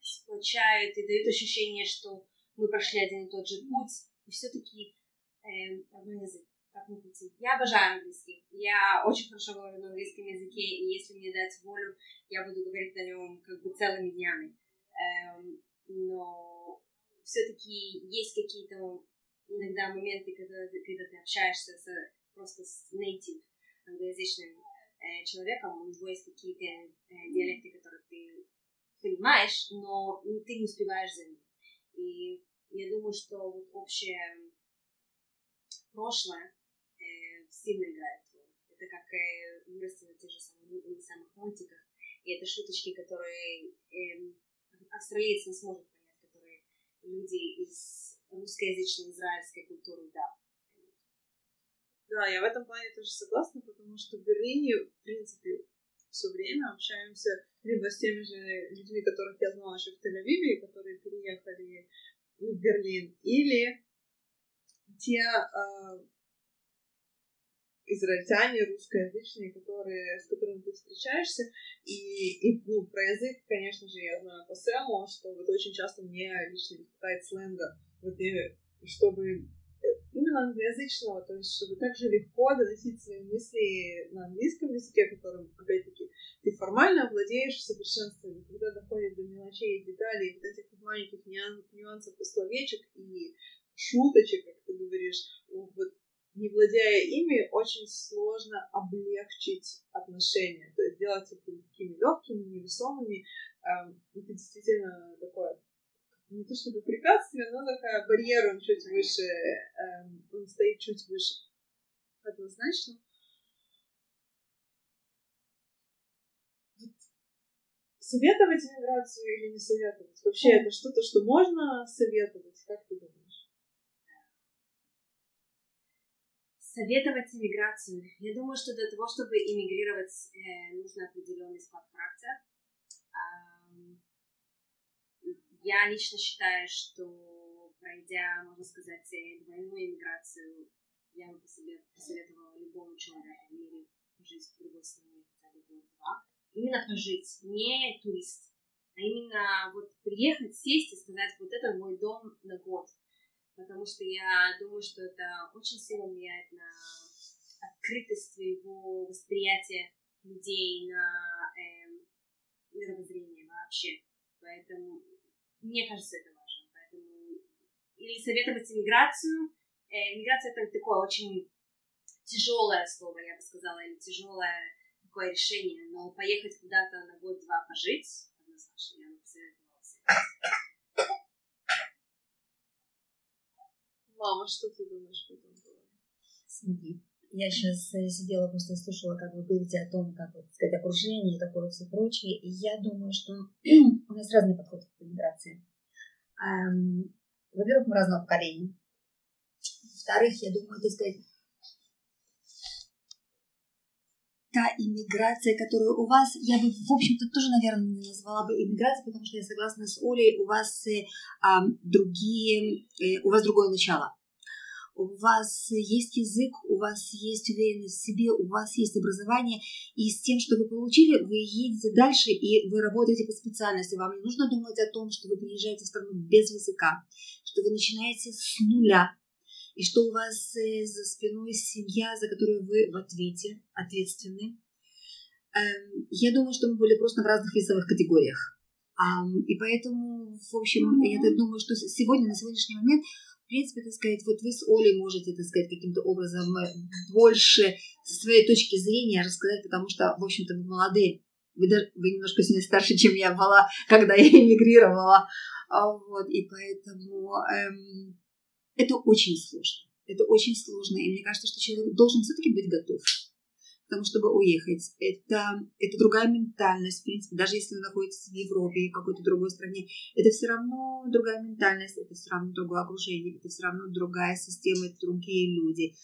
сплочают и дают ощущение, что мы прошли один и тот же путь, и все-таки э, язык, как ни крути. Я обожаю английский, я очень хорошо говорю на английском языке, и если мне дать волю, я буду говорить на нем как бы целыми днями. Эм, но все-таки есть какие-то иногда моменты, когда, когда ты общаешься с, просто с native англоязычным э, человеком, у него есть какие-то э, диалекты, которые ты понимаешь, но ты не успеваешь за ним. И я думаю, что вот общее прошлое э, сильно играет роль. Это как э, вырасти на тех же самых, самых мультиках. И это шуточки, которые э, австралиец не сможет люди из русскоязычной израильской культуры, да. Да, я в этом плане тоже согласна, потому что в Берлине, в принципе, все время общаемся либо с теми же людьми, которых я знала еще в Тель-Авиве, которые переехали в Берлин, или те э, израильтяне русскоязычные, которые, с которыми ты встречаешься. И, и ну, про язык, конечно же, я знаю по Сэму, что вот очень часто мне лично не хватает сленга, вот, и, чтобы именно англоязычного, то есть чтобы также легко доносить свои мысли на английском языке, которым, опять-таки, ты формально владеешь в но когда доходит до мелочей и деталей, вот этих маленьких нюансов и словечек, и шуточек, как ты говоришь, вот не владея ими, очень сложно облегчить отношения, то есть сделать их такими легкими, невесомыми. Эм, это действительно такое не то чтобы препятствие, но такая барьер, он чуть выше, эм, он стоит чуть выше. Однозначно. Советовать иммиграцию или не советовать? Вообще это что-то, что можно советовать? Как ты думаешь? Советовать иммиграцию. Я думаю, что для того, чтобы иммигрировать, э, нужно определенный склад характера. Я лично считаю, что пройдя, можно сказать, двойную иммиграцию, я бы себе посоветовала любому человеку в мире жить в другой стране хотя бы год-два. Именно пожить, не турист, а именно вот приехать, сесть и сказать, вот это мой дом на год. Потому что я думаю, что это очень сильно влияет на открытость твоего восприятия людей, на э, мировоззрение вообще. Поэтому мне кажется, это важно. Поэтому или советовать иммиграцию. Э, иммиграция это такое очень тяжелое слово, я бы сказала, или тяжелое такое решение. Но поехать куда-то на год-два пожить, однозначно, я бы посоветовала всем. Мама, что ты думаешь по этому поводу? Смотри, я сейчас э, сидела, просто слушала, как вы говорите о том, как, вот, сказать, окружение и такое все прочее. И я думаю, что <clears throat> у нас разный подход к миграции. Эм, во-первых, мы разного поколения. Во-вторых, я думаю, так сказать, та иммиграция, которая у вас, я бы, в общем-то, тоже, наверное, не назвала бы иммиграцией, потому что я согласна с Олей, у вас э, другие, э, у вас другое начало у вас есть язык, у вас есть уверенность в себе, у вас есть образование, и с тем, что вы получили, вы едете дальше, и вы работаете по специальности. Вам не нужно думать о том, что вы приезжаете в страну без языка, что вы начинаете с нуля, и что у вас э, за спиной семья, за которую вы в ответе, ответственны. Эм, я думаю, что мы были просто в разных весовых категориях. И поэтому, в общем, я думаю, что сегодня, на сегодняшний момент в принципе, так сказать, вот вы с Олей можете, так сказать, каким-то образом э, больше со своей точки зрения рассказать, потому что, в общем-то, вы молодые. Вы, даже, вы немножко сильно старше, чем я была, когда я эмигрировала. А, вот, и поэтому эм, это очень сложно. Это очень сложно. И мне кажется, что человек должен все-таки быть готов к тому, чтобы уехать. Это, это другая ментальность, в принципе, даже если вы находитесь в Европе или какой-то другой стране, это все равно другая ментальность, это все равно другое окружение, это все равно другая система, это другие люди.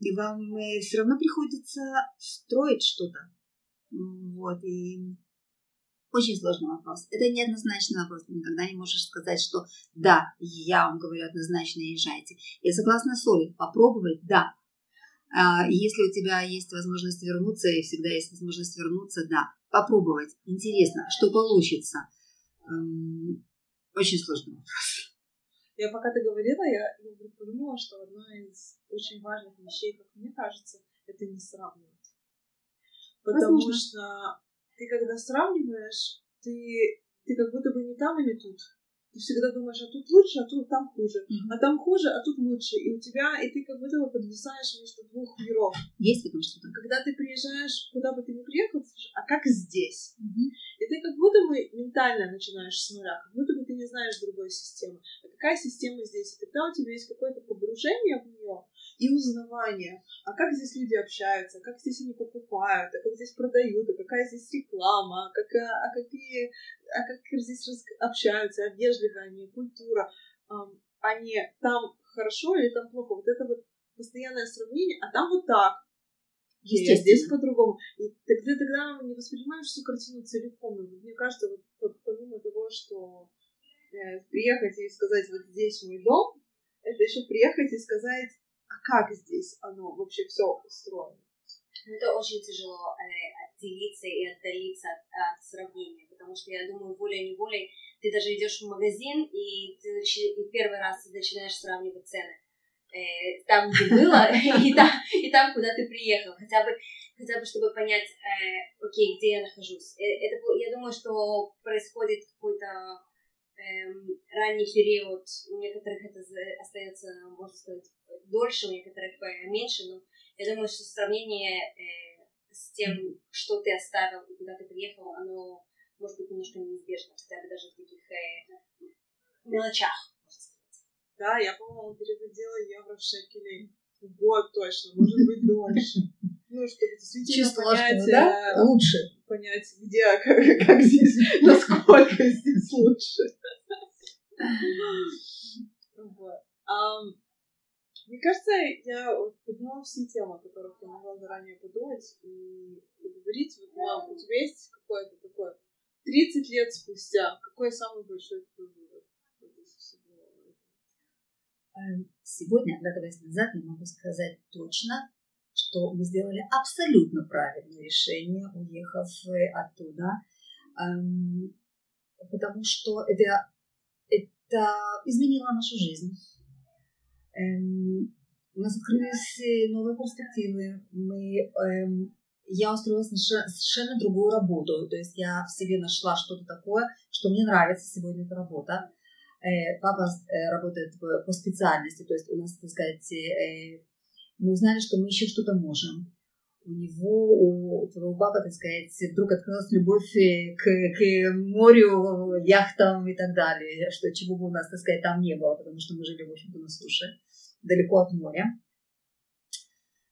И вам э, все равно приходится строить что-то. Вот, и очень сложный вопрос. Это неоднозначный вопрос. Ты никогда не можешь сказать, что да, я вам говорю однозначно, езжайте. Я согласна с Олей. Попробовать, да. А, если у тебя есть возможность вернуться, и всегда есть возможность вернуться, да, попробовать. Интересно, что получится. Эм, очень сложный вопрос. Я пока ты говорила, я, я вдруг подумала, что одна из очень важных вещей, как мне кажется, это не сравнивать. Потому Возможно. что ты когда сравниваешь, ты, ты как будто бы не там или тут ты всегда думаешь, а тут лучше, а тут там хуже, mm-hmm. а там хуже, а тут лучше, и у тебя, и ты как будто бы подвисаешь между двух миров. Есть потому что Когда ты приезжаешь, куда бы ты ни приехал, скажешь, а как здесь? Mm-hmm. И ты как будто бы ментально начинаешь с нуля, как будто бы ты не знаешь другой системы. А какая система здесь? И тогда у тебя есть какое-то погружение в нее, и узнавание. А как здесь люди общаются, как здесь они покупают, а как здесь продают, а какая здесь реклама, а, как, а, а какие, а как здесь общаются, а вежливые они, культура. Они там хорошо или там плохо. Вот это вот постоянное сравнение, а там вот так. Естественно. здесь по-другому. И тогда, тогда не воспринимаешь всю картину целиком. И мне кажется, вот, вот помимо того, что э, приехать и сказать, вот здесь мой дом, это еще приехать и сказать, а как здесь оно вообще все устроено? Ну, это очень тяжело э, отделиться и отдалиться от, от сравнения, потому что я думаю, волей-неволей ты даже идешь в магазин, и ты и первый раз ты начинаешь сравнивать цены. Э, там, где было, <laughs> и там, и там, куда ты приехал. Хотя бы, хотя бы чтобы понять, э, окей, где я нахожусь. Э, это, я думаю, что происходит какой-то эм, ранний период, у некоторых это остается, можно сказать, дольше, у некоторых меньше, но я думаю, что сравнение э, с тем, что ты оставил и куда ты приехал, оно может быть немножко неизбежно, хотя бы даже в таких э, мелочах, Да, я, по-моему, переводила евро в шекели год точно, может быть, дольше. Ну, чтобы действительно Чувствовала, понять, да? Э, лучше. Понять, где, <laughs> как, как здесь, <laughs> насколько здесь лучше. <laughs> Вот. Um, мне кажется, я подняла все темы, о которых я могла заранее подумать и поговорить. Вот, мам, у тебя есть какое-то такое 30 лет спустя, какой самый большой твой вывод эм, Сегодня, оглядываясь назад, я могу сказать точно, что мы сделали абсолютно правильное решение, уехав э, оттуда, эм, потому что это, это изменило нашу жизнь Эм, у нас открылись новые перспективы. Мы, эм, я устроилась на совершенно другую работу. То есть я в себе нашла что-то такое, что мне нравится сегодня эта работа. Э, папа э, работает по специальности, то есть у нас, так сказать, э, мы узнали, что мы еще что-то можем. У него, у твоего папы, так сказать, вдруг открылась любовь э, к, к морю, яхтам и так далее, что чего бы у нас, так сказать, там не было, потому что мы жили, в общем-то, на суше далеко от моря.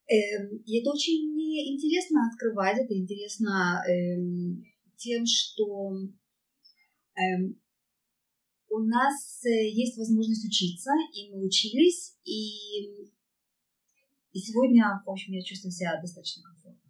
Эм, и это очень интересно открывать, это интересно эм, тем, что эм, у нас э, есть возможность учиться, и мы учились, и, и сегодня, в общем, я чувствую себя достаточно комфортно.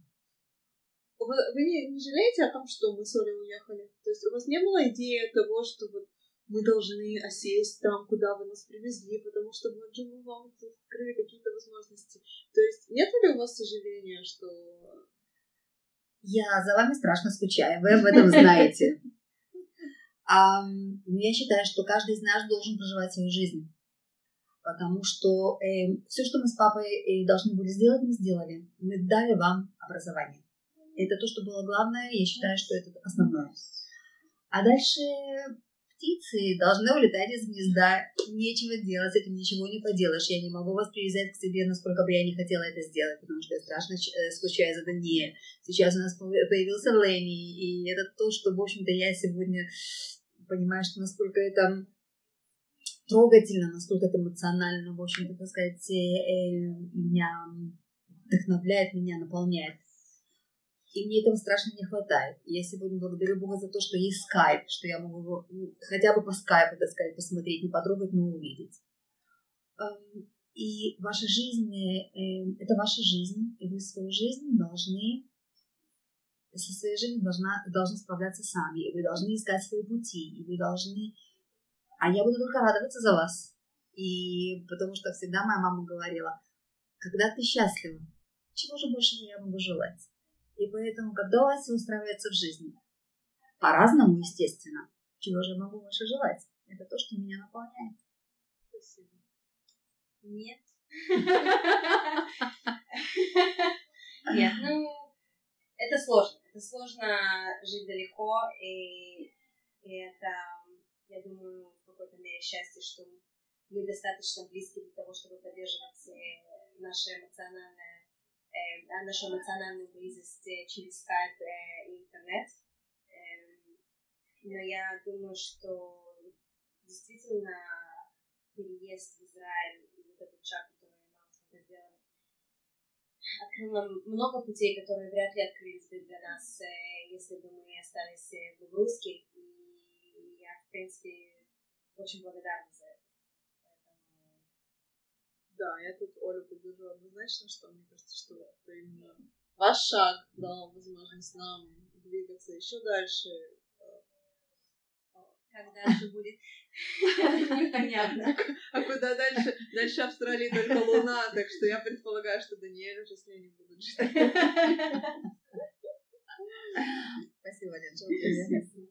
Вы, вы не, жалеете о том, что мы с Олей уехали? То есть у вас не было идеи того, что вот мы должны осесть там, куда вы нас привезли, потому что мы вам открыли какие-то возможности. То есть нет ли у вас сожаления, что... Я за вами страшно скучаю, вы об этом знаете. <laughs> Я считаю, что каждый из нас должен проживать свою жизнь. Потому что э, все, что мы с папой э, должны были сделать, мы сделали. Мы дали вам образование. Это то, что было главное. Я считаю, что это основное. А дальше птицы должны улетать из гнезда. Нечего делать, с этим ничего не поделаешь. Я не могу вас привязать к себе, насколько бы я не хотела это сделать, потому что я страшно э, скучаю за Дане. Сейчас у нас появился Лэнни, и это то, что, в общем-то, я сегодня понимаю, что насколько это трогательно, насколько это эмоционально, в общем-то, так сказать, э, э, меня вдохновляет, меня наполняет. И мне этого страшно не хватает. я сегодня благодарю Бога за то, что есть скайп, что я могу ну, хотя бы по скайпу, так сказать, посмотреть, не потрогать, но увидеть. Эм, и ваша жизнь, э, это ваша жизнь, и вы свою жизнь должны со своей жизнью должна, должны справляться сами, и вы должны искать свои пути, и вы должны... А я буду только радоваться за вас. И потому что всегда моя мама говорила, когда ты счастлива, чего же большего я могу желать? И поэтому, когда Ася устраивается в жизни, по-разному, естественно, чего же могу больше желать? Это то, что меня наполняет. Спасибо. Нет. Нет, ну, это сложно. Это сложно жить далеко, и, и это, я думаю, в какой-то мере счастье, что мы достаточно близки для того, чтобы поддерживать э, наше эмоциональное, э, нашу эмоциональную близость э, через скайп э, и интернет. Э, но я думаю, что действительно переезд в Израиль вот этот шаг, который нам сделали, открыл нам много путей, которые вряд ли открылись бы для нас, э, если бы мы остались в Бобруйске. И я, в принципе, очень благодарна. Да, я тут Олю поддержу однозначно, что мне кажется, что это именно ваш шаг дал возможность нам двигаться еще дальше, как дальше будет, непонятно. А куда дальше? Дальше Австралии только Луна, так что я предполагаю, что Даниэль уже с ней не будут жить. Спасибо, Лен.